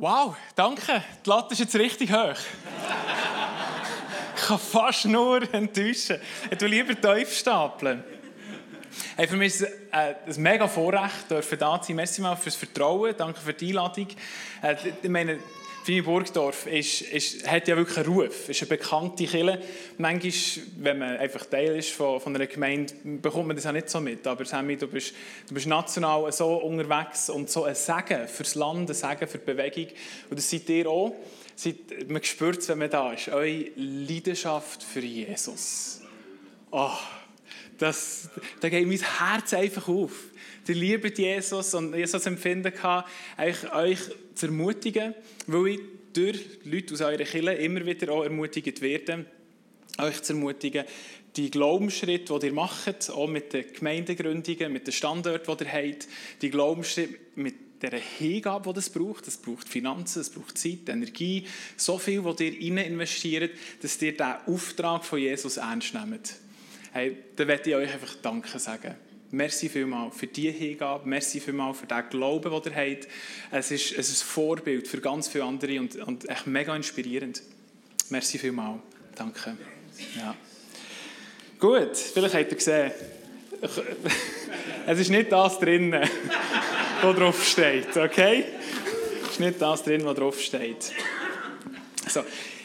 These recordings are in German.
Wow, danke. Die Latte ist jetzt richtig hoch. ich kann fast nur enttäuschen. Ich tue lieber tief stapeln. Hey, für mich ist es äh, ein mega Vorrecht, dürfen da sein. Merci mal fürs Vertrauen. Danke für die Einladung. Äh, ich meine, Fini Burgdorf ist, ist, hat ja wirklich einen Ruf, ist eine bekannte Kirche. Manchmal, wenn man einfach Teil ist von, von einer Gemeinde, bekommt man das auch nicht so mit. Aber Sammy, du bist, du bist national so unterwegs und so ein Segen fürs Land, ein Segen für die Bewegung. Und das seid ihr auch. Man spürt es, wenn man da ist. Eure Leidenschaft für Jesus. Oh, das, da geht mein Herz einfach auf. Ihr liebt Jesus und das Empfinden hatte, euch zu ermutigen, weil ich durch Leute aus eurer Kirche immer wieder auch ermutigt werde, euch zu ermutigen, die Glaubensschritte, die ihr macht, auch mit den Gemeindegründungen, mit den Standorten, die ihr habt, die Glaubensschritte mit der Hingabe, die das braucht. Das braucht Finanzen, es braucht Zeit, Energie, so viel, was ihr rein investiert, dass ihr diesen Auftrag von Jesus ernst nehmt. Hey, da möchte ich euch einfach Danke sagen. Merci vielmals für diese Hingabe, merci vielmals für den Glauben, den ihr habt. Es ist, es ist ein Vorbild für ganz viele andere und, und echt mega inspirierend. Merci vielmals. Danke. Ja. Gut, vielleicht habt ihr gesehen, es ist nicht das drin, was drauf steht, okay? Es ist nicht das drin, was drauf steht. So.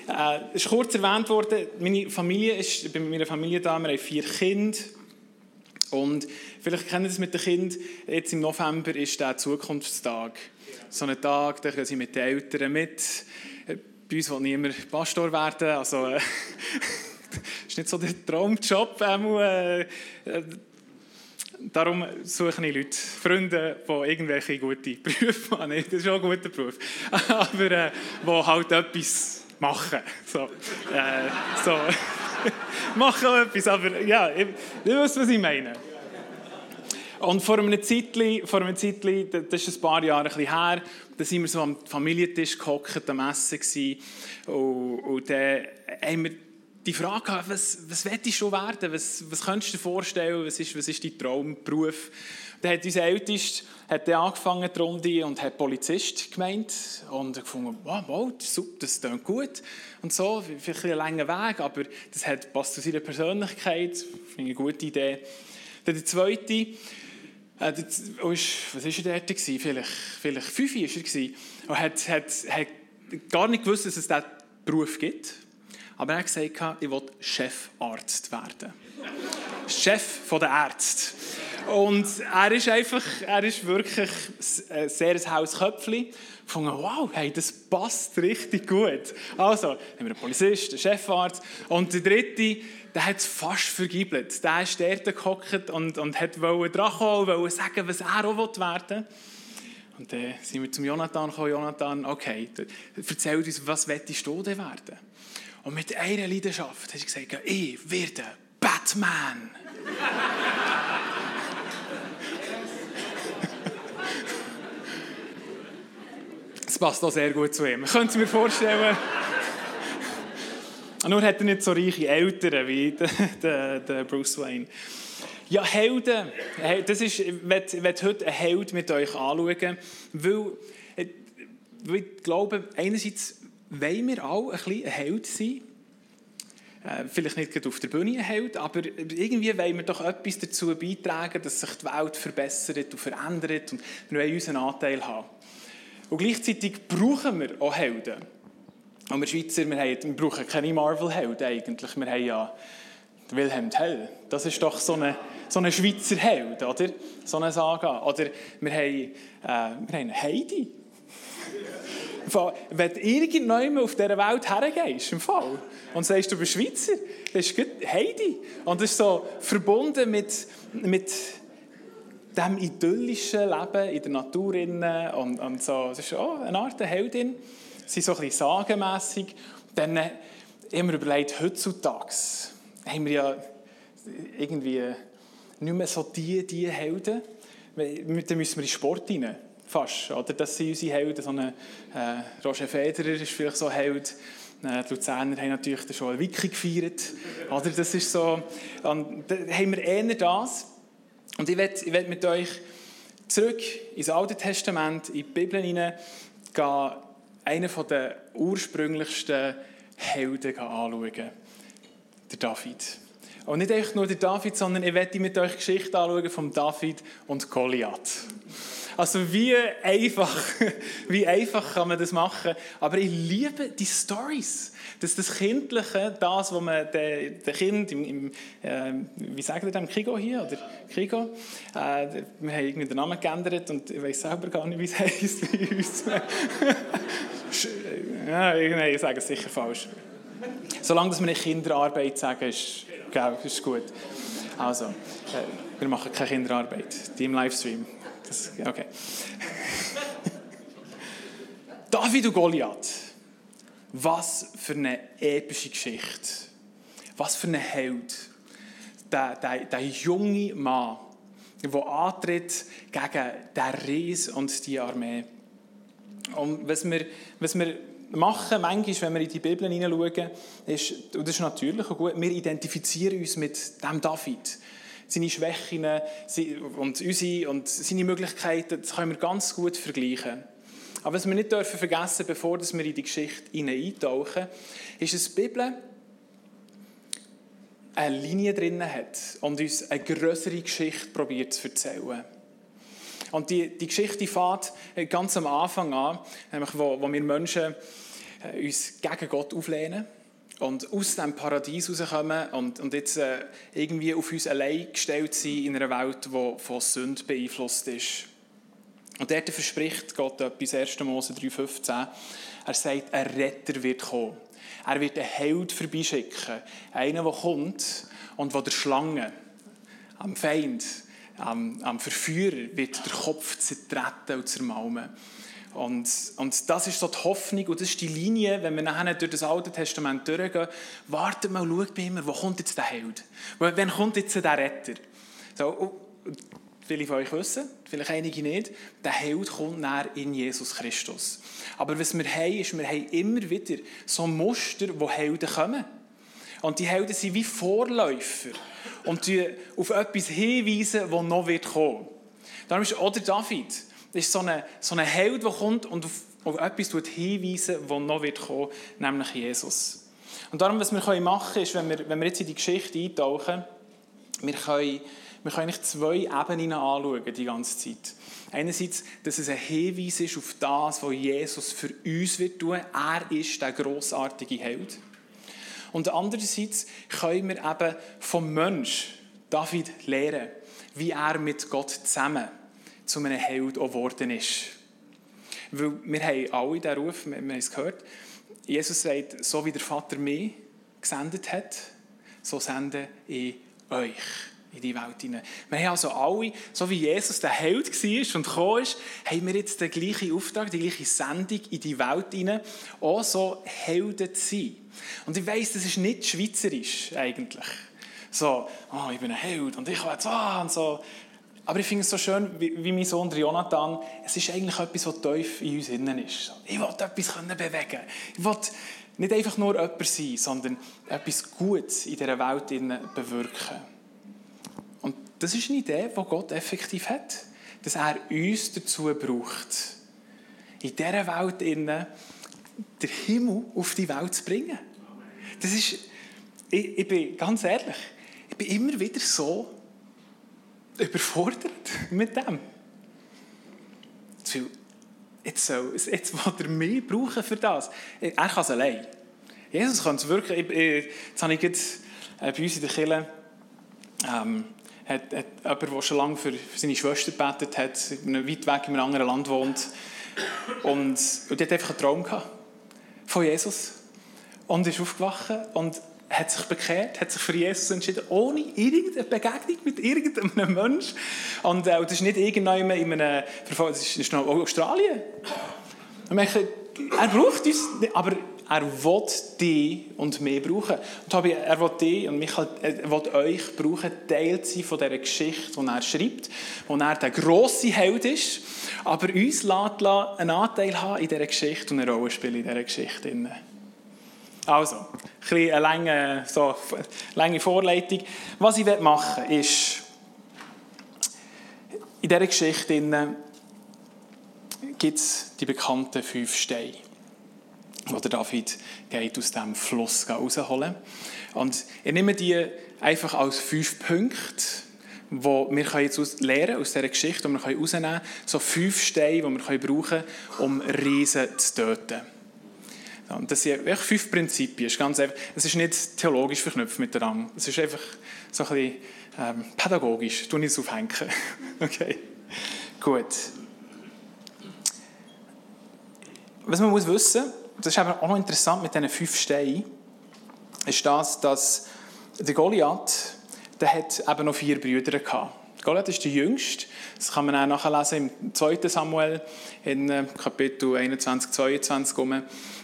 Äh, es ist kurz erwähnt worden, meine Familie ist, bei meiner Familie da, wir haben vier Kinder. Und vielleicht kennen Sie es mit den Kindern, jetzt im November ist der Zukunftstag. So ein Tag, da können Sie mit den Eltern mit. Bei uns will niemand Pastor werden, also äh, ist nicht so der Traumjob. Äh, äh, darum suche ich Leute, Freunde, die irgendwelche gute Berufe haben. Das ist auch ein guter Beruf. Aber äh, die halt etwas machen. So, äh, so. machen auch etwas, aber ja, ich weiß, was ich meine. Und vor einem Zeitchen, vor einem Zeitchen, das ist ein paar Jahre ein her, da sind wir so am Familientisch gehockt, am Essen gewesen, und, und dann haben wir die Frage gehabt, was, was willst du werden? Was, was könntest du dir vorstellen? Was ist, was ist dein Traumberuf? Dann hat unser Ältester hat angefangen, die Runde, und hat Polizist gemeint. Und gefunden, wow, wow, das klingt gut. Und so, vielleicht ein langer Weg, aber das hat, passt zu seiner Persönlichkeit. Finde eine gute Idee. Dann der zweite, äh, oh, was war er dort? Vielleicht, vielleicht fünf war er. Und hat, hat, hat gar nicht gewusst, dass es diesen Beruf gibt. Aber er hat gesagt, ich will Chefarzt werden. Chef der Ärzte. Und er ist einfach, er ist wirklich ein sehr ein Hausköpfchen. Von wow, hey, das passt richtig gut. Also, haben wir einen Polizist, einen Chefarzt und der dritte, der hat es fast vergibelt. Der ist dort gehockt und, und hat dran wollen sagen, was er auch werden will. Und dann sind wir zum Jonathan gekommen. Jonathan, okay, erzähl uns, was willst du denn werden? Und mit einer Leidenschaft hat er gesagt, ich werde Batman. Das passt auch sehr gut zu ihm. Ich könnte mir vorstellen, nur hat er nicht so reiche Eltern wie der, der Bruce Wayne. Ja, Helden. Das ist, ich werde heute einen Held mit euch anschauen, weil, weil ich glaube, einerseits wollen wir alle ein bisschen ein Held sein. Äh, vielleicht nicht gerade auf der Bühne ein Held, aber irgendwie wollen wir doch etwas dazu beitragen, dass sich die Welt verbessert und verändert und wir wollen unseren Anteil haben. Und gleichzeitig brauchen wir auch Helden. Und wir Schweizer, wir, haben, wir brauchen keine Marvel-Helden eigentlich. Wir haben ja Wilhelm Tell. Das ist doch so eine, so eine Schweizer Held, oder? So eine Saga. Oder wir haben, äh, wir haben Heidi. Wenn du irgendjemand auf dieser Welt hergehst, im Fall, und sagst, du bist Schweizer, das ist Heidi. Und das ist so verbunden mit, mit dem idyllischen Leben in der Natur und, und so. Das ist auch eine Art Heldin. Sie sind so ein bisschen sagenmässig. Dann haben wir überlegt, heutzutage haben wir ja irgendwie nicht mehr so die, die Helden. Dann müssen wir in Sport rein. Fast. Oder? Das sind unsere Helden. So eine, äh, Roger Federer ist vielleicht so ein Held. Äh, die Luzerner haben natürlich schon einen Wiki gefeiert. Oder? Das ist so. Und da haben wir eher das. Und ich werde, ich werde mit euch zurück ins Alte Testament, in die Bibel hinein, einen der ursprünglichsten Helden anschauen. Der David. Und nicht einfach nur der David, sondern ich werde mit euch die Geschichte anschauen von David und Goliath. Also wie einfach, wie einfach kann man das machen? Aber ich liebe die Stories. Das, das Kindliche, das, was man den, den Kind im, im äh, wie sagen wir dem, Kigo hier, oder Kigo, äh, wir haben irgendwie den Namen geändert und ich weiß selber gar nicht, wie es heisst bei uns. ja, nein, ich sage es sicher falsch. Solange dass wir nicht Kinderarbeit sagen, ist, ist gut. Also, äh, wir machen keine Kinderarbeit, die im Livestream. Das, okay. David und Goliath. Was für eine epische Geschichte. Was für ein Held. Der, der, der junge Mann, der antritt gegen den Ries und die Armee. Und was wir, was wir machen, manchmal, wenn wir in die Bibel hineinschauen, ist, und das ist natürlich und gut, wir identifizieren uns mit dem David seine Schwächen und unsere und seine Möglichkeiten, das können wir ganz gut vergleichen. Aber was wir nicht dürfen vergessen, bevor wir in die Geschichte eintauchen, ist, dass die Bibel eine Linie drin hat und uns eine größere Geschichte probiert zu erzählen. Und die, die Geschichte fängt ganz am Anfang an, nämlich wo, wo wir Menschen äh, uns gegen Gott auflehnen und aus dem Paradies rauskommen und, und jetzt äh, irgendwie auf uns allein gestellt sind in einer Welt, die von Sünde beeinflusst ist. Und dort verspricht Gott etwas, 1. Mose 3,15. Er sagt, ein Retter wird kommen. Er wird einen Held vorbeischicken. Einen, der kommt und der der Schlange, am Feind, am, am Verführer, wird der Kopf zertreten und zermalmen. Und, und das ist so die Hoffnung und das ist die Linie, wenn wir nachher durch das Alte Testament durchgehen, wartet mal, schaut bei immer, wo kommt jetzt der Held? Wann kommt jetzt der Retter? So, viele von euch wissen, vielleicht einige nicht, der Held kommt näher in Jesus Christus. Aber was wir haben, ist, wir haben immer wieder so Muster, wo Helden kommen. Und die Helden sind wie Vorläufer und die auf etwas hinweisen, das noch wird kommen. Darum ist auch der David ist so ein so eine Held, der kommt und auf, auf etwas hinweisen das noch wird kommen, nämlich Jesus. Und darum, was wir machen können, ist, wenn wir, wenn wir jetzt in die Geschichte eintauchen, wir können, wir können eigentlich zwei Ebenen anschauen die ganze Zeit. Einerseits, dass es ein Hinweis ist auf das, was Jesus für uns wird tun. Er ist der grossartige Held. Und andererseits können wir eben vom Mensch, David, lernen, wie er mit Gott zusammen zu einem Held geworden ist. Weil wir haben alle diesen Ruf, wir haben es gehört, Jesus sagt, so wie der Vater mich gesendet hat, so sende ich euch in die Welt hinein. Wir haben also alle, so wie Jesus der Held war und gekommen ist, haben wir jetzt den gleichen Auftrag, die gleiche Sendung in die Welt hinein, auch so Helden zu sein. Und ich weiss, das ist nicht schweizerisch eigentlich. So, oh, ich bin ein Held und ich will so und so. Aber ich finde es so schön, wie, wie mein Sohn Jonathan, es ist eigentlich etwas, was tief in uns innen ist. Ich will etwas bewegen Ich will nicht einfach nur jemand sein, sondern etwas Gutes in dieser Welt bewirken. Und das ist eine Idee, die Gott effektiv hat. Dass er uns dazu braucht, in dieser Welt innen den Himmel auf die Welt zu bringen. Das ist, ich, ich bin ganz ehrlich, ich bin immer wieder so überfordert mit dem. Jetzt, soll, jetzt will er mich brauchen für das. Er kann es allein. Jesus kann es wirklich. Ich, ich, jetzt habe ich jetzt, äh, bei uns in der Kirche ähm, hat, hat jemand, der schon lange für, für seine Schwester gebetet hat, weit weg in einem anderen Land wohnt. Und, und die hat einfach einen Traum gehabt von Jesus. Und ist aufgewacht und hat sich bekehrt, hat sich für Jesus entschieden, ohne irgendeine Begegnung mit irgendeinem Menschen. Und äh, das ist nicht irgendjemand in einem, das ist noch Australien. Und merke, er braucht uns, aber er will dich und mich brauchen. Und er will dich und mich, er will euch brauchen, Teil sein von dieser Geschichte, die er schreibt, wo er der grosse Held ist, aber uns lässt einen Anteil haben in dieser Geschichte und eine Rolle spielen in dieser Geschichte. Also, ein eine lange, so, lange Vorleitung. Was ich machen will, ist, in dieser Geschichte gibt es die bekannten fünf Steine. wo der David geht aus dem Fluss rausholen Und ich nehme die einfach als fünf Punkte, wo wir jetzt lernen aus dieser Geschichte, die wir herausnehmen können, so fünf Steine, die wir brauchen können, um Riesen zu töten. Und das sind echt fünf Prinzipien. Es ist, ganz einfach, es ist nicht theologisch verknüpft mit der Rang. Es ist einfach so ein bisschen ähm, pädagogisch. Du nicht aufhängen. okay. Gut. Was man muss wissen, das ist auch noch interessant mit diesen fünf Steinen, ist das, dass der Goliath, der hat eben noch vier Brüder gehabt. Goliath ist der jüngste. Das kann man auch nachlesen im 2. Samuel in äh, Kapitel 21, 22.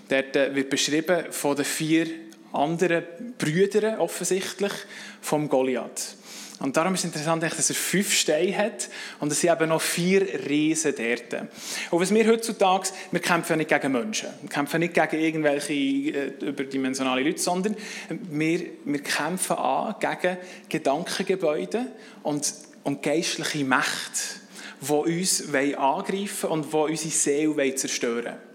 Dort äh, wird beschrieben von den vier anderen Brüdern offensichtlich vom Goliath. Und darum ist es interessant, dass er fünf Steine hat und es sind eben noch vier Riesen dort. Und was wir heutzutage, wir kämpfen nicht gegen Menschen, wir kämpfen nicht gegen irgendwelche äh, überdimensionale Leute, sondern wir, wir kämpfen an gegen Gedankengebäude und, und geistliche Mächte, die uns angreifen und die unsere Seele zerstören wollen.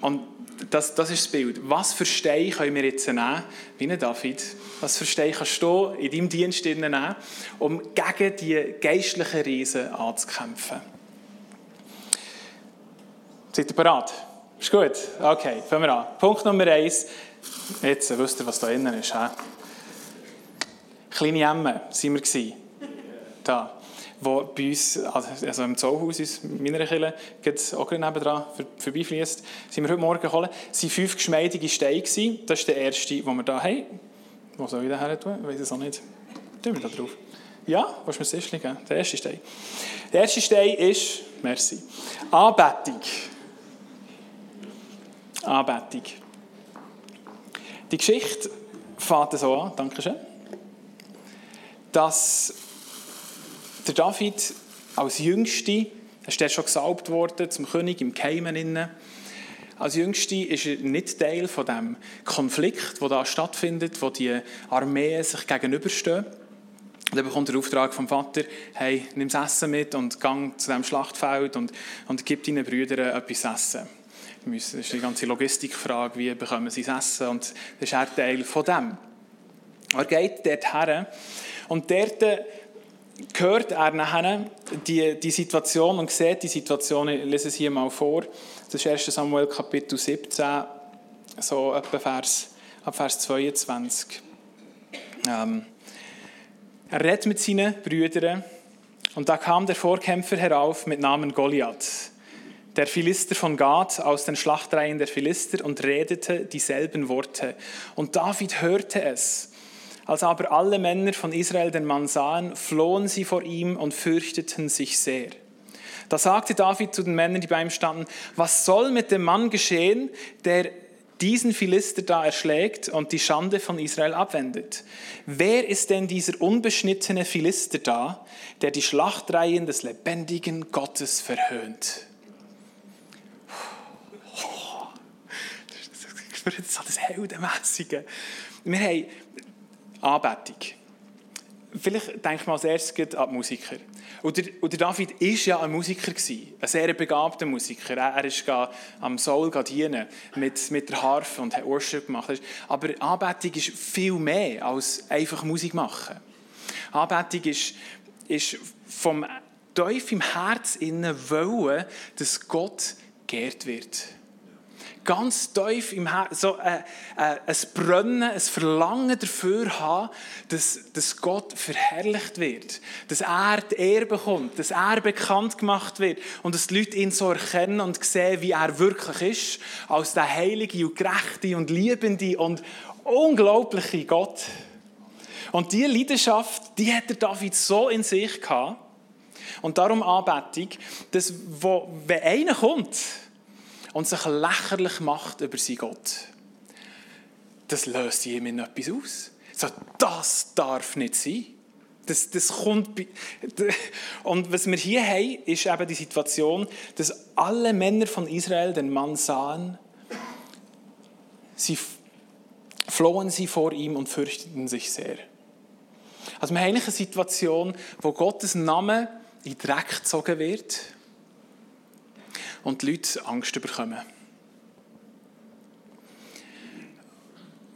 Und das, das ist das Bild. Was für Steine können wir jetzt nehmen, wie ein David? Was für Steine kannst du in deinem Dienst nehmen, um gegen die geistlichen Riesen anzukämpfen? Seid ihr bereit? Ist gut? Okay, fangen wir an. Punkt Nummer eins. Jetzt wisst ihr, was da innen ist. He? Kleine Emme waren wir. Da wo bei uns, also, also im Zollhaus, in meiner Kirche, auch gerade nebenan vorbeifließt, sind wir heute Morgen gekommen. Es waren fünf geschmeidige Steine. Das ist der erste, den wir hier haben. Wo soll ich den her tun? Ich weiß es auch nicht. Tun wir da drauf. Ja, willst du mir das Tischchen geben? Der erste Stein. Der erste Stein ist, merci, Anbetung. Anbetung. Die Geschichte fängt so an, danke schön, dass der David als Jüngste, ist er schon gesalbt worden zum König im Keimen. Als Jüngste ist er nicht Teil von dem Konflikt, der da stattfindet, wo die Armeen sich gegenüberstehen. Und dann bekommt der Auftrag vom Vater, hey, nimm das Essen mit und gang zu dem Schlachtfeld und, und gib deinen Brüdern etwas Essen. Das ist die ganze Logistikfrage, wie bekommen sie das Essen und das ist er Teil von dem. Er geht dort her und dort hört er nachher die, die Situation und sieht die Situation, ich lese es hier mal vor, das ist 1. Samuel Kapitel 17, so etwa Vers, ab Vers 22. Ähm, er redet mit seinen Brüdern und da kam der Vorkämpfer herauf mit Namen Goliath, der Philister von Gad aus den Schlachtreihen der Philister und redete dieselben Worte. Und David hörte es als aber alle Männer von Israel den Mann sahen, flohen sie vor ihm und fürchteten sich sehr. Da sagte David zu den Männern, die bei ihm standen, was soll mit dem Mann geschehen, der diesen Philister da erschlägt und die Schande von Israel abwendet? Wer ist denn dieser unbeschnittene Philister da, der die Schlachtreihen des lebendigen Gottes verhöhnt? Das ist das Heldenmäßige. Wir haben Anbetung. Vielleicht denkt man als erstes an die Musiker. Und der, David war ja ein Musiker, ein sehr begabter Musiker. Er, er ist am Soul dienen mit, der Harfe und hat Worship gemacht. Aber Anbetung ist viel mehr als einfach Musik machen. Anbetung ist, ist vom tief im Herz innen wollen, dass Gott geehrt wird ganz tief im Herzen so äh, äh, ein Brennen, ein Verlangen dafür haben, dass, dass Gott verherrlicht wird, dass er die Ehre bekommt, dass er bekannt gemacht wird und dass die Leute ihn so erkennen und sehen, wie er wirklich ist, als der heilige und gerechte und liebende und unglaubliche Gott. Und diese Leidenschaft, die hat der David so in sich gehabt, und darum Anbetung, dass wo, wenn einer kommt, und sich lächerlich macht über seinen Gott, das löst ihm etwas aus. So, das darf nicht sein. Das, das kommt und was wir hier haben, ist eben die Situation, dass alle Männer von Israel den Mann sahen, sie flohen sie vor ihm und fürchteten sich sehr. Also wir haben eine Situation, wo Gottes Name in Dreck gezogen wird und die Leute Angst bekommen.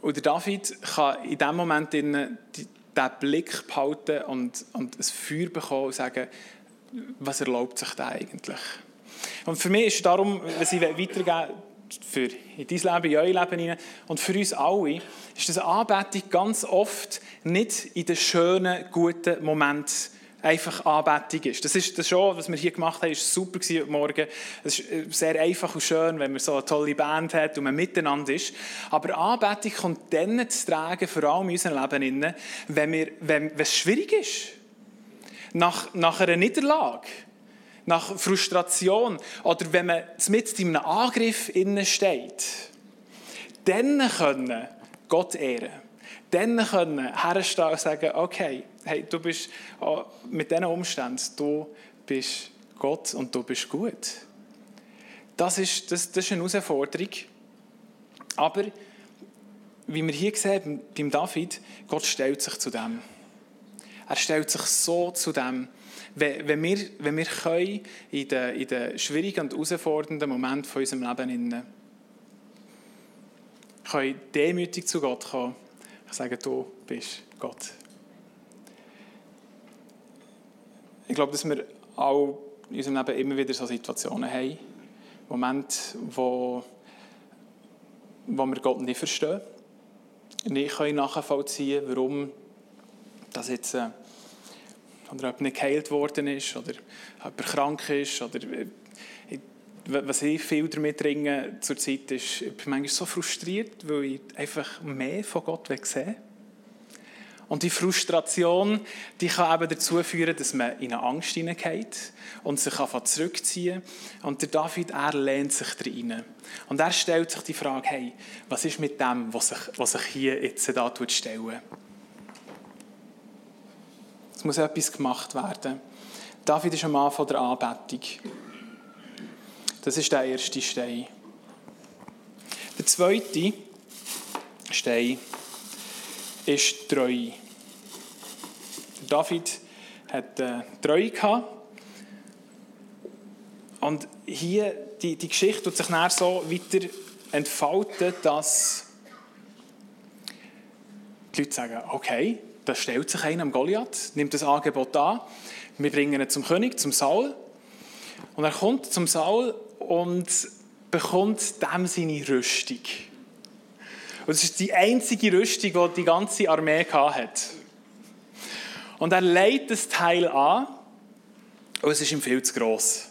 Und der David kann in dem Moment diesen Blick behalten und, und ein Feuer bekommen und sagen, was erlaubt sich da eigentlich? Und für mich ist es darum, was ich weitergeben für in dein Leben, in euer Leben hinein und für uns alle, ist das Anbetung ganz oft nicht in den schönen, guten Momenten einfach Anbetung ist. Das ist das schon, was wir hier gemacht haben, ist super gewesen heute Morgen. Es ist äh, sehr einfach und schön, wenn man so eine tolle Band hat und man miteinander ist. Aber Anbetung kommt dann zu tragen, vor allem in unserem Leben, wenn, wir, wenn, wenn es schwierig ist. Nach, nach einer Niederlage nach Frustration oder wenn man mit in einem Angriff steht, dann können Gott ehren. Dann können herstehen und sagen, okay, hey, du bist oh, mit diesen Umständen, du bist Gott und du bist gut. Das ist, das, das ist eine Herausforderung. Aber, wie wir hier sehen beim David, Gott stellt sich zu dem. Er stellt sich so zu dem, wenn wir, wenn wir können, in den, in den schwierigen und herausfordernden Momenten von unserem Leben innen, können demütig zu Gott kommen und sagen, du bist Gott. Ich glaube, dass wir auch in unserem Leben immer wieder so Situationen haben, Momente, wo, wo wir Gott nicht verstehen, nicht nachvollziehen können, warum das jetzt äh, oder ob nicht geheilt worden ist oder er krank ist oder äh, was ich viel damit ringe zurzeit ist, ich bin manchmal so frustriert, weil ich einfach mehr von Gott sehen will. Und die Frustration, die kann eben dazu führen, dass man in eine Angst hineingeht und sich einfach zurückziehen Und der David, er lehnt sich rein. Und er stellt sich die Frage, hey, was ist mit dem, was sich, was sich hier jetzt da stellen es muss etwas gemacht werden. David ist am Anfang der Anbetung. Das ist der erste Stein. Der zweite Stein ist Treue. David hat äh, Treue gehabt. Und hier, die, die Geschichte tut sich dann so weiter entfalten, dass die Leute sagen, okay, da stellt sich einer am Goliath, nimmt das Angebot an. Wir bringen ihn zum König, zum Saul. Und er kommt zum Saul und bekommt dem seine Rüstung. Und es ist die einzige Rüstung, die die ganze Armee hat. Und er legt das Teil an und es ist ihm viel zu gross.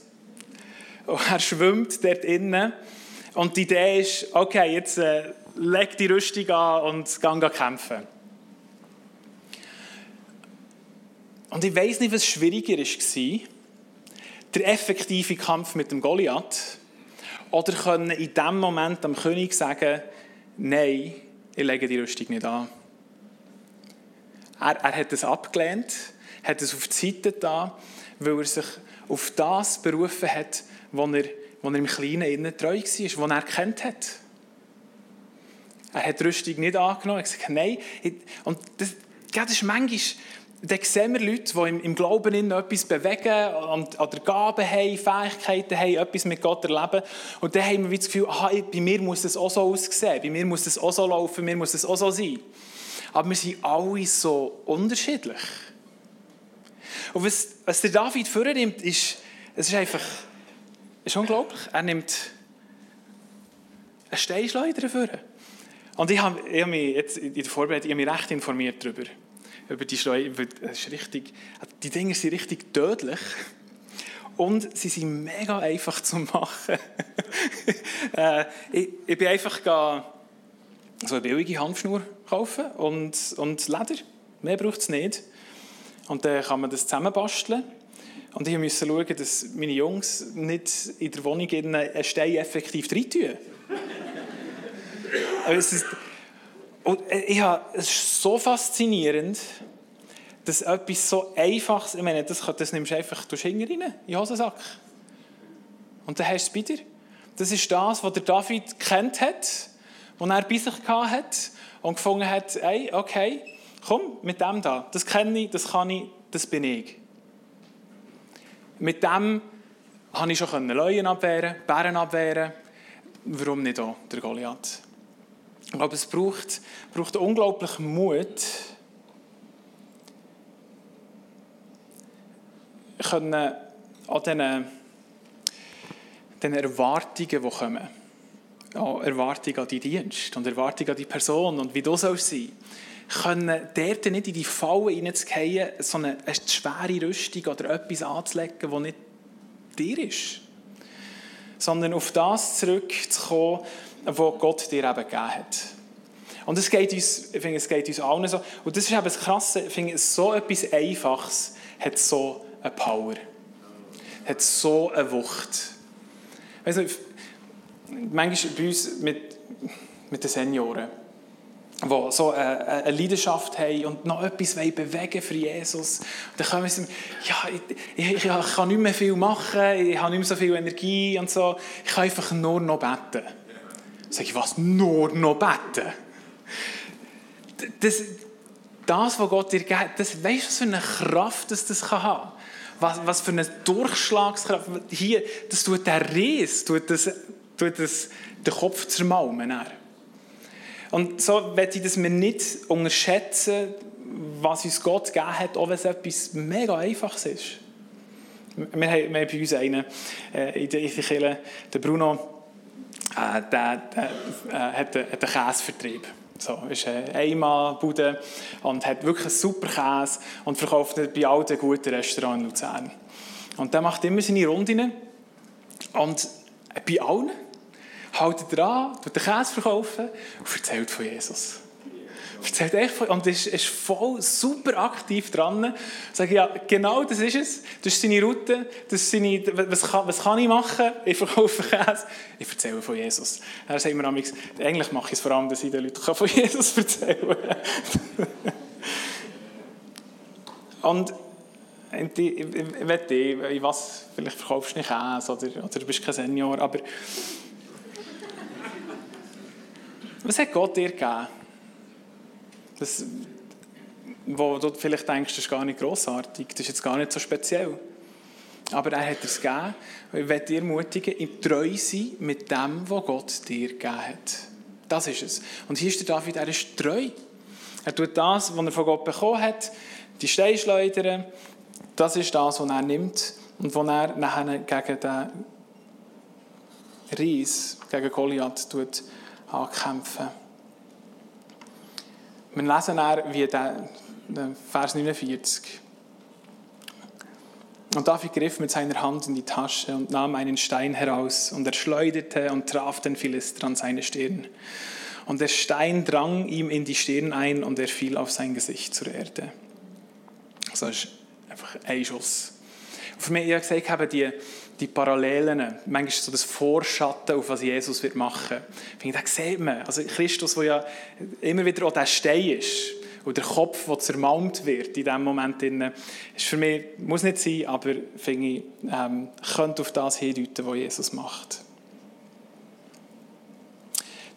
Und er schwimmt dort innen und die Idee ist, okay, jetzt äh, leg die Rüstung an und geh kämpfen. Und ich weiß nicht, was schwieriger war, der effektive Kampf mit dem Goliath oder können in dem Moment am König sagen, nein, ich lege die Rüstung nicht an. Er, er hat es abgelehnt, hat es auf die Seite da, weil er sich auf das berufen hat, was er, was er im Kleinen innen treu war, was er erkannt hat. Er hat die Rüstung nicht angenommen, er hat gesagt, nein. Und das, das ist manchmal dann sehen wir Leute, die im, Glauben etwas bewegen und, oder Gaben haben, Fähigkeiten haben, etwas mit Gott erleben. Und dann haben wir das Gefühl, aha, bei mir muss das auch so aussehen, bei mir muss das auch so laufen, bei mir muss das auch so sein. Aber wir sind alle so unterschiedlich. Und was, was der David vornimmt, ist, es ist einfach ist unglaublich. Er nimmt einen Steinschleuder vor. Und ich habe, ich habe mich jetzt in der Vorbereitung ich habe mich recht informiert darüber über die Schleue. ist richtig, die Dinge sind richtig tödlich. Und sie sind mega einfach zu machen. äh, ich, ich bin einfach so eine billige Hanfschnur kaufen und, und Leder. Mehr braucht es nicht. Und dann kann man das zusammenbasteln. Und ich musste schauen, dass meine Jungs nicht in der Wohnung einen Stein effektiv reintun. es ist, und ich habe, es ist so faszinierend, dass etwas so Einfaches, ich meine, das, das nimmst du einfach durch rein, in den Hosensack. Und dann hast du es bei dir. Das ist das, was der David kennt hat, was er bei sich hat und gefunden hat, hey, okay, komm, mit dem da, das kenne ich, das kann ich, das bin ich. Mit dem konnte ich schon Leuen abwehren, Bären abwehren. Warum nicht auch der Goliath? Ich glaube, es braucht, braucht unglaublich Mut, können an diesen, diesen Erwartungen, die kommen, ja, Erwartungen an die Dienst und Erwartungen an die Person und wie du sollst sein, können dort nicht in die Falle hineinzugehen, so eine, eine schwere Rüstung oder etwas anzulegen, das nicht dir ist. Sondern auf das zurückzukommen, was Gott dir eben gegeben hat. Und es geht uns, ich finde, es geht uns allen so. Und das ist eben das Krasse, ich finde, so etwas Einfaches hat so eine Power. Hat so eine Wucht. Weißt du, manchmal bei uns mit, mit den Senioren, die so eine, eine Leidenschaft haben und noch etwas bewegen für Jesus. Und dann kommen sie ja, ich, ich, ich, kann nicht mehr viel machen, ich habe nicht mehr so viel Energie und so. Ich kann einfach nur noch beten. Sage ich, was? Nur noch beten? Das, das was Gott dir gibt, das, weißt du, was für eine Kraft das, das kann haben was, was für eine Durchschlagskraft. Hier, das tut der Ries, tut das, tut das den Kopf zermalmen. Und so möchte ich, dass wir nicht unterschätzen, was uns Gott gegeben hat, auch wenn es etwas mega Einfaches ist. Wir haben, wir haben bei uns einen äh, in der Kirche, der Bruno, äh, der, der äh, hat, einen, hat einen Käsevertrieb. So, ist eine Einmalbude und hat wirklich einen super Käse und verkauft ihn bei alten guten Restaurants in Luzern. Und der macht immer seine Runden und bei allen hält er an, tut den Käse verkaufen und erzählt von Jesus. Erzählt echt von, und ist, ist voll super aktiv dran. Sage ja, genau das ist es. Das ist seine Route. Das ist seine, was, kann, was kann ich machen? Ich verkaufe Käse. Ich erzähle von Jesus. Er sagt mir amigs, eigentlich mache ich es vor allem, dass ich den Leuten von Jesus erzählen und ich, ich, ich wette, ich weiß, vielleicht verkaufst du nicht Käse oder, oder du bist kein Senior, aber was hat Gott dir gegeben? Das, wo du vielleicht denkst, das ist gar nicht grossartig, das ist jetzt gar nicht so speziell. Aber er hat es gegeben. Ich werde dir ermutigen, im treu sein mit dem, was Gott dir gegeben hat. Das ist es. Und hier ist der David, er ist treu. Er tut das, was er von Gott bekommen hat, die Steinschleudern, das ist das, was er nimmt und was er nachher gegen den Ries, gegen Goliath, ankämpfen. Wir lesen dann, wie der, der Vers 49. Und David griff mit seiner Hand in die Tasche und nahm einen Stein heraus und er schleuderte und traf den Philister an seine Stirn. Und der Stein drang ihm in die Stirn ein und er fiel auf sein Gesicht zur Erde. Das ist einfach ein Schuss. Und für mich, ich habe gesagt, die, die Parallelen, manchmal so das Vorschatten, auf was Jesus wird machen. Ich finde, das sieht man. Also Christus, der ja immer wieder auch der Stein ist und der Kopf, der zermalmt wird in diesem Moment, ist für mich, muss nicht sein, aber finde ich, ähm, könnte auf das hindeuten, was Jesus macht.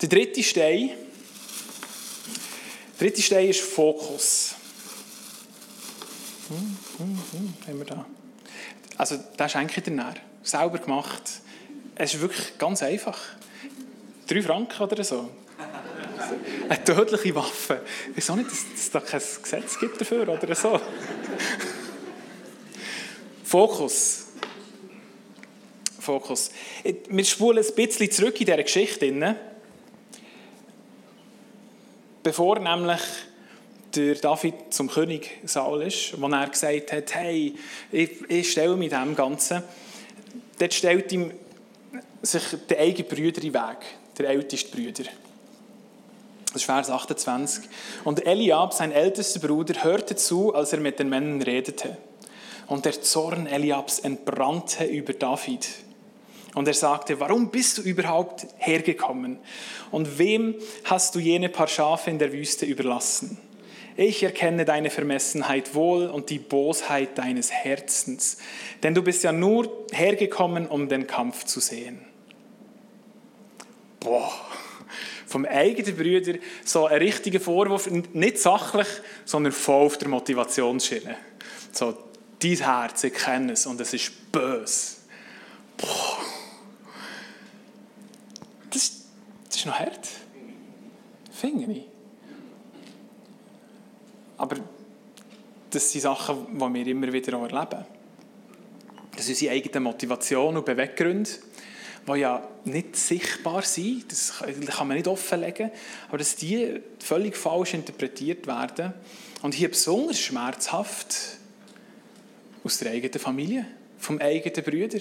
Der dritte Stein, der dritte Stein ist Fokus. Hm, hm, hm, haben wir da. Also, das schenke ich dir näher selber gemacht. Es ist wirklich ganz einfach. Drei Franken oder so. Eine tödliche Waffe. Auch nicht, dass es da kein Gesetz gibt dafür oder so. Fokus. Fokus. Wir spulen ein bisschen zurück in dieser Geschichte. Bevor nämlich der David zum König Saul ist, wo er gesagt hat, hey, ich, ich stelle mich dem Ganzen dort stellt ihm sich der eigene Brüder in den Weg, der älteste Brüder. Das ist Vers 28. Und Eliab, sein ältester Bruder, hörte zu, als er mit den Männern redete. Und der Zorn Eliabs entbrannte über David. Und er sagte, warum bist du überhaupt hergekommen? Und wem hast du jene paar Schafe in der Wüste überlassen? Ich erkenne deine Vermessenheit wohl und die Bosheit deines Herzens, denn du bist ja nur hergekommen, um den Kampf zu sehen. Boah, vom eigenen Brüder so ein richtiger Vorwurf, nicht sachlich, sondern voll auf der Motivationsschiene. So, dein Herz, ich kenne es und es ist böse. Boah. Das, das ist noch hart. finde ich. Aber das sind Sachen, die wir immer wieder auch erleben. Das sind unsere eigenen Motivationen und Beweggründe, die ja nicht sichtbar sind, das kann man nicht offenlegen, aber dass die völlig falsch interpretiert werden und hier besonders schmerzhaft aus der eigenen Familie, vom eigenen Brüder.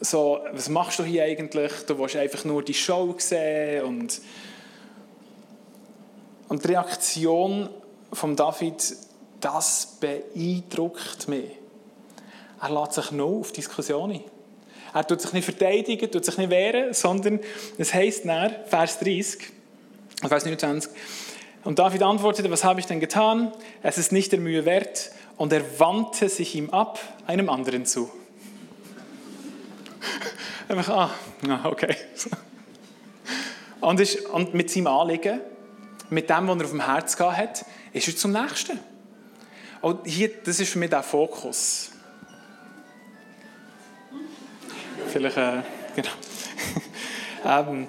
So, was machst du hier eigentlich? Du willst einfach nur die Show sehen und, und die Reaktion von David, das beeindruckt mich. Er lässt sich noch auf Diskussionen. Er tut sich nicht verteidigen, tut sich nicht wehren, sondern es heißt nach Vers 30, Vers 29, und David antwortete, was habe ich denn getan? Es ist nicht der Mühe wert. Und er wandte sich ihm ab, einem anderen zu. Einfach, ah, okay. Und, ist, und mit seinem Anliegen, mit dem, was er auf dem Herz gehabt hat, ist er zum Nächsten. Und hier, das ist für mich der Fokus. Vielleicht, äh, genau. ähm,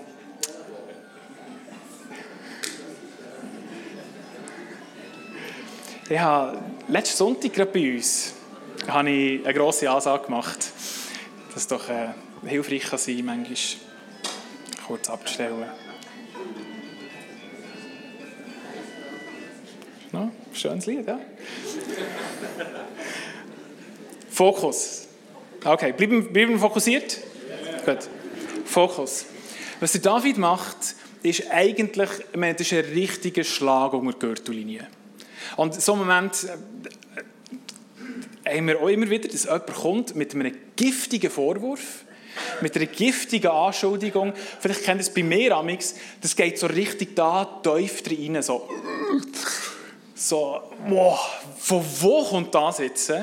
ich habe letzten Sonntag gerade bei uns habe ich eine grosse Ansage gemacht, dass es doch äh, hilfreich kann sein manchmal kurz abzustellen. No, schönes Lied, ja? Fokus. Okay, bleiben, bleiben fokussiert? Ja. Gut. Fokus. Was der David macht, ist eigentlich, ich meine, das ist ein richtiger Schlag unter die Gürtellinie. Und in so einem Moment äh, haben wir auch immer wieder, dass jemand kommt mit einem giftigen Vorwurf, mit einer giftigen Anschuldigung. Vielleicht kennt ihr es bei mir amix, das geht so richtig da tief rein, so, so wow, von wo kommt das jetzt?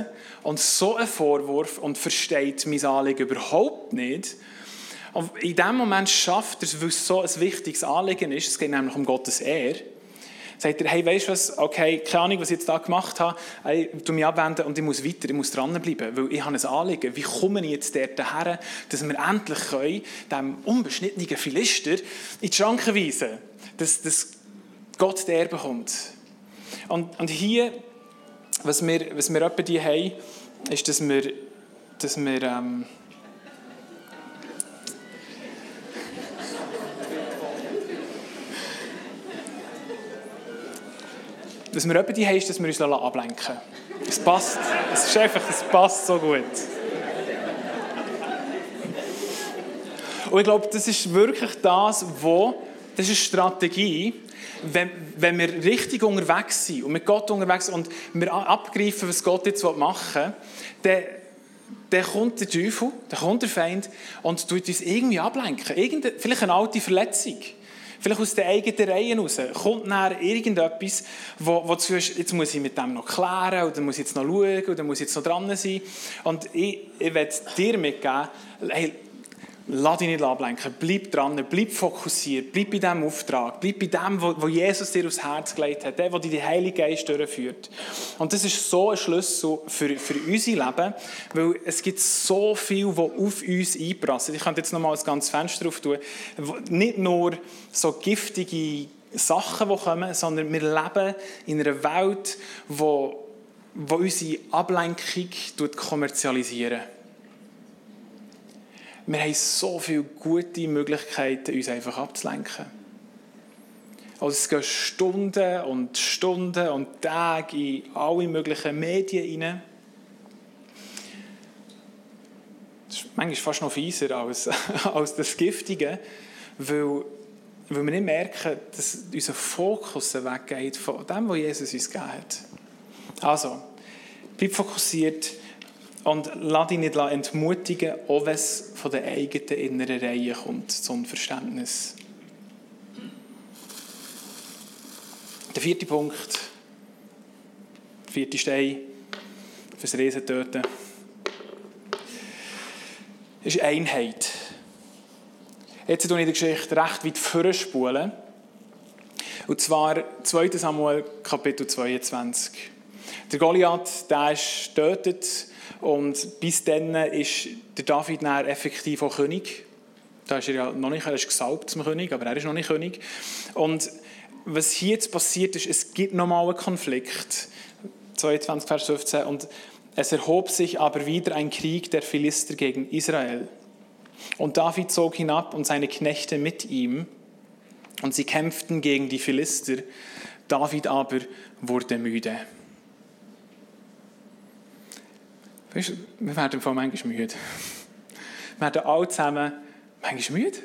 Und so ein Vorwurf und versteht mein Anliegen überhaupt nicht. Und in dem Moment schafft er es, weil es so ein wichtiges Anliegen ist, es geht nämlich um Gottes Ehre, sagt er, hey, weißt du was, okay, keine Ahnung, was ich jetzt da gemacht habe, hey, tu mich abwenden und ich muss weiter, ich muss dranbleiben, weil ich habe ein Anliegen. Wie komme ich jetzt dort her, dass wir endlich können, dem unbeschnittenen Philister in die Schranken weisen, dass, dass Gott der bekommt. Und, und hier, was wir, was wir etwa die haben, ist, dass wir, dass wir ähm, dass wir die haben, ist, dass wir uns ablenken Es passt. Es ist einfach, es passt so gut. Und ich glaube, das ist wirklich das, wo, das ist eine Strategie, wenn, wenn wir richtig unterwegs sind und mit Gott unterwegs sind und wir abgreifen, was Gott jetzt machen will, dann, kommt der Teufel, dann kommt der Feind und tut uns irgendwie ablenken. Irgende, vielleicht eine alte Verletzung vielleicht aus den eigenen Reihen raus, kommt nachher irgendetwas, wo, wo du jetzt muss ich mit dem noch klären, oder muss ich jetzt noch schauen, oder muss ich jetzt noch dran sein. Und ich, ich werde dir mitgeben, Lass dich nicht ablenken. Bleib dran, bleib fokussiert, bleib bei diesem Auftrag, bleib bei dem, wo Jesus dir aufs Herz gelegt hat, der, der dich den Heiligen Geist durchführt. Und das ist so ein Schlüssel für, für unser Leben, weil es gibt so viel, was auf uns einprasselt. Ich könnte jetzt noch mal ein ganzes Fenster drauf tun. Nicht nur so giftige Sachen, die kommen, sondern wir leben in einer Welt, die, die unsere Ablenkung kommerzialisiert wir haben so viele gute Möglichkeiten, uns einfach abzulenken. Also es gehen Stunden und Stunden und Tage in alle möglichen Medien rein. Das ist manchmal fast noch fieser als, als das Giftige, weil, weil wir nicht merken, dass unser Fokus weggeht von dem, was Jesus uns gegeben hat. Also, bleib fokussiert und lass dich nicht entmutigen, auch wenn es von der eigenen inneren Reihe kommt, ein Verständnis. Der vierte Punkt, der vierte Stein fürs Riesentöten, ist Einheit. Jetzt tue ich die Geschichte recht weit vorspulen. Und zwar 2. Samuel, Kapitel 22. Der Goliath, der ist getötet und bis dann ist der David dann effektiv auch König Da ist er ja noch nicht, er ist gesalbt zum König, aber er ist noch nicht König. Und was hier jetzt passiert ist, es gibt nochmal einen Konflikt. 22, Vers 15. Und es erhob sich aber wieder ein Krieg der Philister gegen Israel. Und David zog hinab und seine Knechte mit ihm. Und sie kämpften gegen die Philister. David aber wurde müde. Wir werden vor manchmal müde. Wir werden alle zusammen manchmal müde.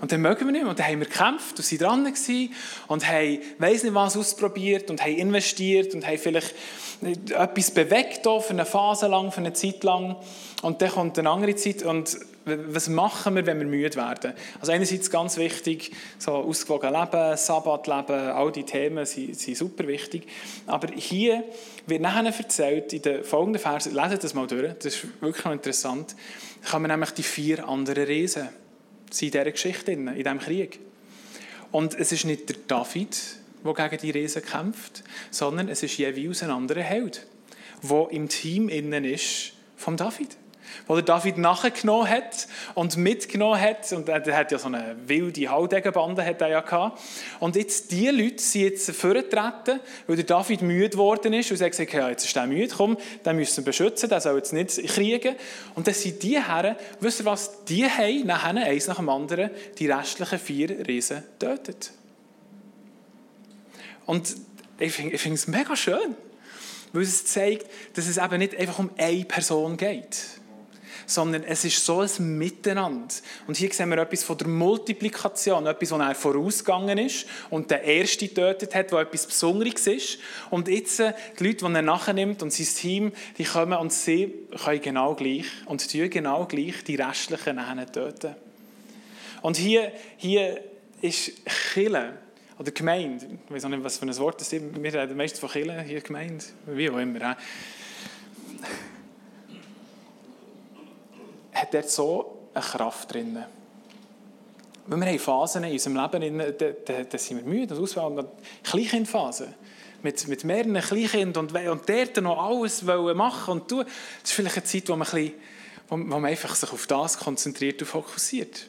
Und dann mögen wir nicht mehr. Und dann haben wir gekämpft und sind dran gewesen und haben, weiss nicht was, ausprobiert und haben investiert und haben vielleicht etwas bewegt für eine Phase lang, für eine Zeit lang. Und dann kommt eine andere Zeit und was machen wir, wenn wir müde werden? Also einerseits ganz wichtig, so ausgewogen leben, Sabbat leben, all die Themen sind, sind super wichtig. Aber hier wird nachher erzählt, in den folgenden Versen, lesen das mal durch, das ist wirklich noch interessant, kann man nämlich die vier anderen Riesen in dieser Geschichte, in diesem Krieg. Und es ist nicht der David, der gegen die Riesen kämpft, sondern es ist jeweils ein anderer Held, der im Team innen ist vom David wo der David nachgenommen hat und mitgenommen hat. Und er hat ja so eine wilde Haldegenbande hat er ja gehabt. Und jetzt, diese Leute sind jetzt vorgetreten, weil der David müde geworden ist und sie haben gesagt, ja, jetzt ist er müde, komm, den müssen wir beschützen, der soll jetzt nicht kriegen. Und dann sind die Herren, wisst ihr was, die haben nachher eins nach dem anderen die restlichen vier Riesen getötet. Und ich finde find es mega schön, weil es zeigt, dass es eben nicht einfach um eine Person geht sondern es ist so ein Miteinander. Und hier sehen wir etwas von der Multiplikation, etwas, was er vorausgegangen ist und der Erste getötet hat, der etwas Besonderes ist. Und jetzt äh, die Leute, die er nachnimmt und sein Team, die kommen und sie können genau gleich und tun genau gleich die restlichen nachher töten. Und hier, hier ist Chille oder Gemeinde, ich weiß auch nicht, was für ein Wort das ist, wir reden meistens von Chille, hier Gemeinde, wie auch immer hat dort so eine Kraft drin. Weil wir haben Phasen in unserem Leben, da, da, da sind wir müde und auswählen. Kleinkindphase. Mit, mit mehreren Kleinkindern und, und dort noch alles machen und tun. Das ist vielleicht eine Zeit, wo man, ein bisschen, wo, wo man einfach sich auf das konzentriert und fokussiert.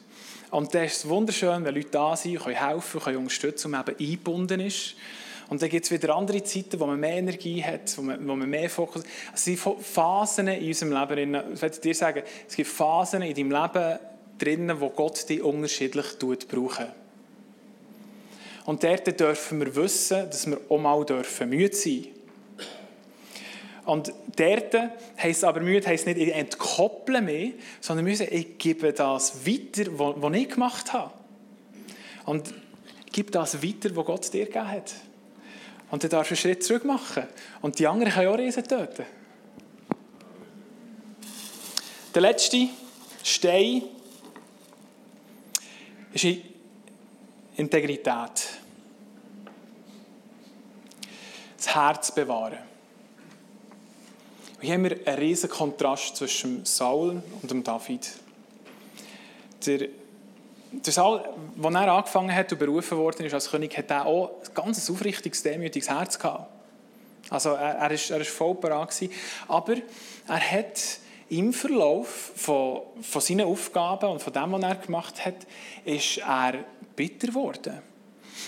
Und da ist wunderschön, wenn Leute da sind, können helfen, können unterstützen und man eben eingebunden ist. Und dann gibt es wieder andere Zeiten, wo man mehr Energie hat, wo man, wo man mehr Fokus hat. Es sind Phasen in unserem Leben. Ich würde dir sagen, es gibt Phasen in deinem Leben drinnen, wo Gott dich unterschiedlich brauchen Und dort dürfen wir wissen, dass wir auch mal dürfen müde sein Und dort heisst aber müde heisst nicht, ich entkopple mich, sondern müssen, ich gebe das weiter, was ich gemacht habe. Und gib das weiter, was Gott dir gegeben hat. Und dann darfst du einen Schritt zurück machen. Und die anderen können auch Riesen töten. Der letzte Stein ist Integrität. Das Herz bewahren. Und hier haben wir einen riesen Kontrast zwischen Saul und David. Der der Saul, als er angefangen hat und berufen worden ist als König, hat er auch ein ganz aufrichtiges, demütiges Herz gehabt. Also er, er, ist, er ist voll bereit gewesen. Aber er hat im Verlauf von, von seinen Aufgaben und von dem, was er gemacht hat, ist er bitter geworden.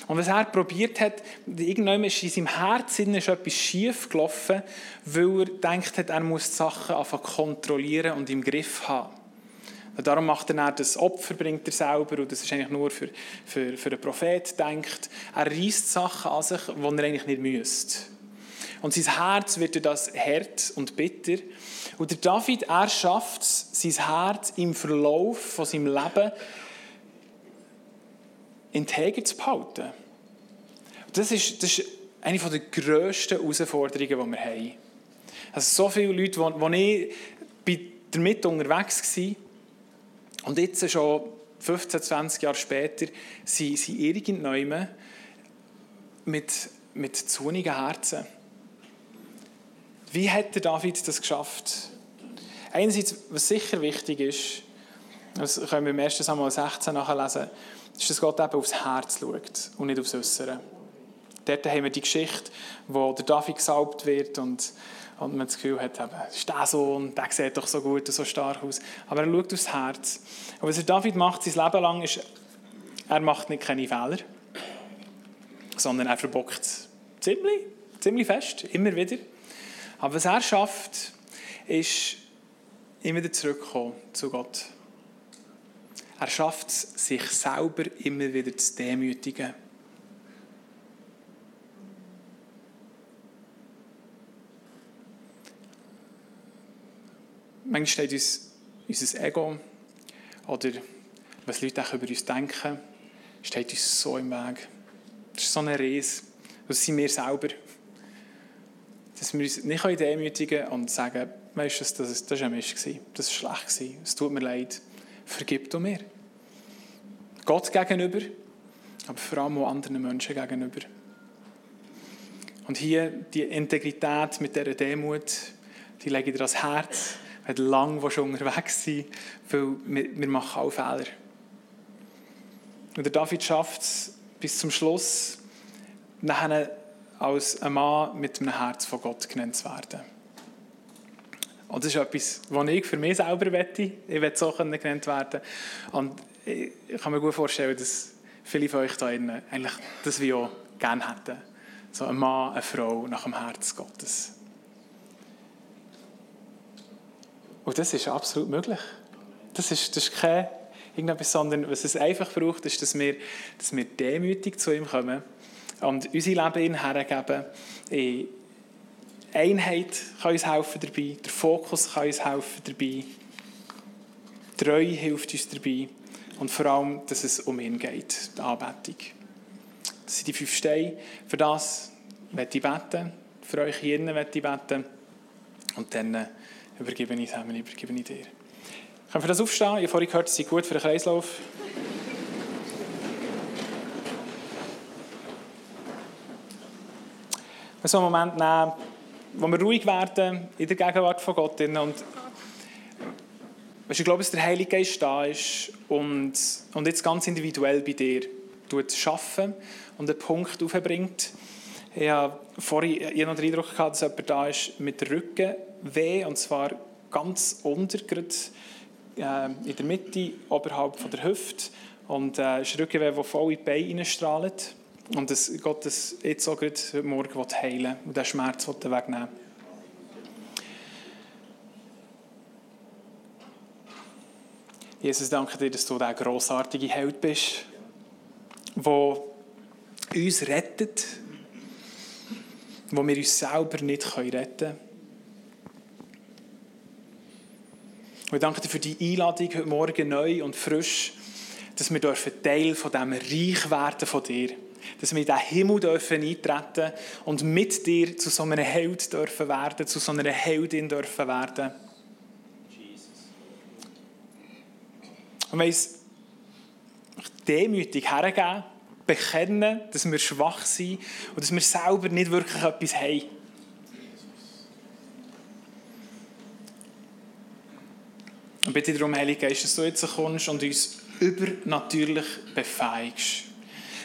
Und was er probiert hat, irgendwann ist in seinem Herzen ist etwas schief gelaufen, weil er denkt hat, er muss die Sachen einfach kontrollieren und im Griff haben. Darum macht er dann das Opfer, bringt er selber, und das ist eigentlich nur für, für, für einen Prophet denkt. Er reißt Sachen an sich, die er eigentlich nicht müsste. Und sein Herz wird durch das hart und bitter. Und der David, er schafft es, sein Herz im Verlauf von seinem Leben integer zu behalten. Das ist, das ist eine der grössten Herausforderungen, die wir haben. Also so viele Leute, die, die ich damit unterwegs war, und jetzt schon 15, 20 Jahre später sind sie irgendwann mit, mit zunigen Herzen. Wie hat der David das geschafft? Einerseits, was sicher wichtig ist, das können wir im 1. Samuel 16 nachlesen, ist, dass Gott eben aufs Herz schaut und nicht aufs Äußere. Dort haben wir die Geschichte, wo der David gesalbt wird und, und man das Gefühl hat, eben, ist der Sohn, der sieht doch so gut und so stark aus. Aber er schaut aufs Herz. Und was David macht, sein Leben lang, ist, er macht nicht keine Fehler, sondern er verbockt ziemlich, ziemlich fest, immer wieder. Aber was er schafft, ist, immer wieder zurückkommen zu Gott. Er schafft es, sich selber immer wieder zu demütigen. Manchmal steht uns unser Ego oder was Leute auch über uns denken, steht uns so im Weg. Das ist so eine Reise. Das sind wir selber. Dass wir uns nicht demütigen können und sagen, weißt du, das, war ein Mist, das war schlecht, es tut mir leid, vergib du mir. Gott gegenüber, aber vor allem auch anderen Menschen gegenüber. Und hier die Integrität mit dieser Demut, die lege ich dir ans Herz, du lange schon unterwegs sein weil wir, wir machen auch Fehler. Und der David schafft es bis zum Schluss, nachher als ein Mann mit einem Herz von Gott genannt zu werden. Und das ist etwas, was ich für mich selber wette. Ich will so genannt werden. Und ich kann mir gut vorstellen, dass viele von euch da eigentlich das wie auch gerne hätten. So ein Mann, eine Frau nach dem Herz Gottes. Und das ist absolut möglich. Das ist, das ist kein irgendetwas, sondern was es einfach braucht, ist, dass wir, dass wir demütig zu ihm kommen und unser Leben ihm hergeben. Einheit kann uns helfen dabei, der Fokus kann uns helfen dabei, Treue hilft uns dabei und vor allem, dass es um ihn geht, die Anbetung. Das sind die fünf Steine. Für das möchte ich beten, für euch hier möchte ich beten und dann äh, übergebe ich es übergebe ich dir. Können wir das aufstehen? Ich habe vorhin gehört, es ist gut für den Kreislauf. Wir so einen Moment nehmen, wo wir ruhig werden in der Gegenwart von Gott. Und ich glaube, dass der Heilige Geist da ist und, und jetzt ganz individuell bei dir schaffen und einen Punkt aufbringt. Ich habe vorhin noch den Eindruck gehabt, dass jemand da ist mit Rücken weh, und zwar ganz unter, gerade, äh, in der Mitte, oberhalb von der Hüfte. Und äh, ist Rückenweh, der voll in die Beine strahlt. Und dass Gott das jetzt auch gerade heute Morgen heilen und den Schmerz wegnehmen Jesus, danke dir, dass du der grossartige Held bist, der uns rettet, wo wir uns selber nicht retten können. Und ich danke dir für die Einladung heute Morgen neu und frisch, dass wir Teil von diesem Reich werden von dir dürfen dass wir in diesen Himmel dürfen eintreten und mit dir zu so einem Held dürfen werden, zu so einer Heldin dürfen werden. Und wir uns demütig hergeben, bekennen, dass wir schwach sind und dass wir selber nicht wirklich etwas haben. Und bitte darum, Heilige Geist, dass du jetzt kommst und uns übernatürlich befähigst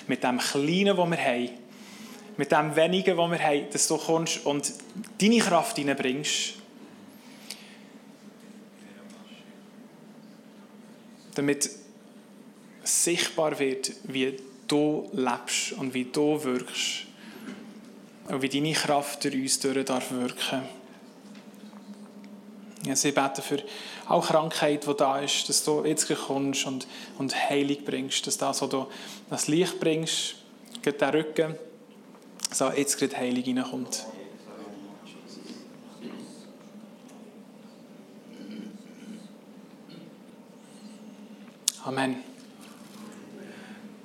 mit dem Kleinen, das wir haben, mit dem Wenigen, das wir haben, dass du kommst und deine Kraft hineinbringst. Damit sichtbar wird, wie du lebst und wie du wirkst. Und wie deine Kraft durch uns durch darf wirken. Ja, sie beten für auch Krankheit, die da ist, dass du jetzt kommst und, und Heilung bringst, dass das, wo du das Licht bringst, geht der Rücken, so jetzt gerade Heilung reinkommt. Amen.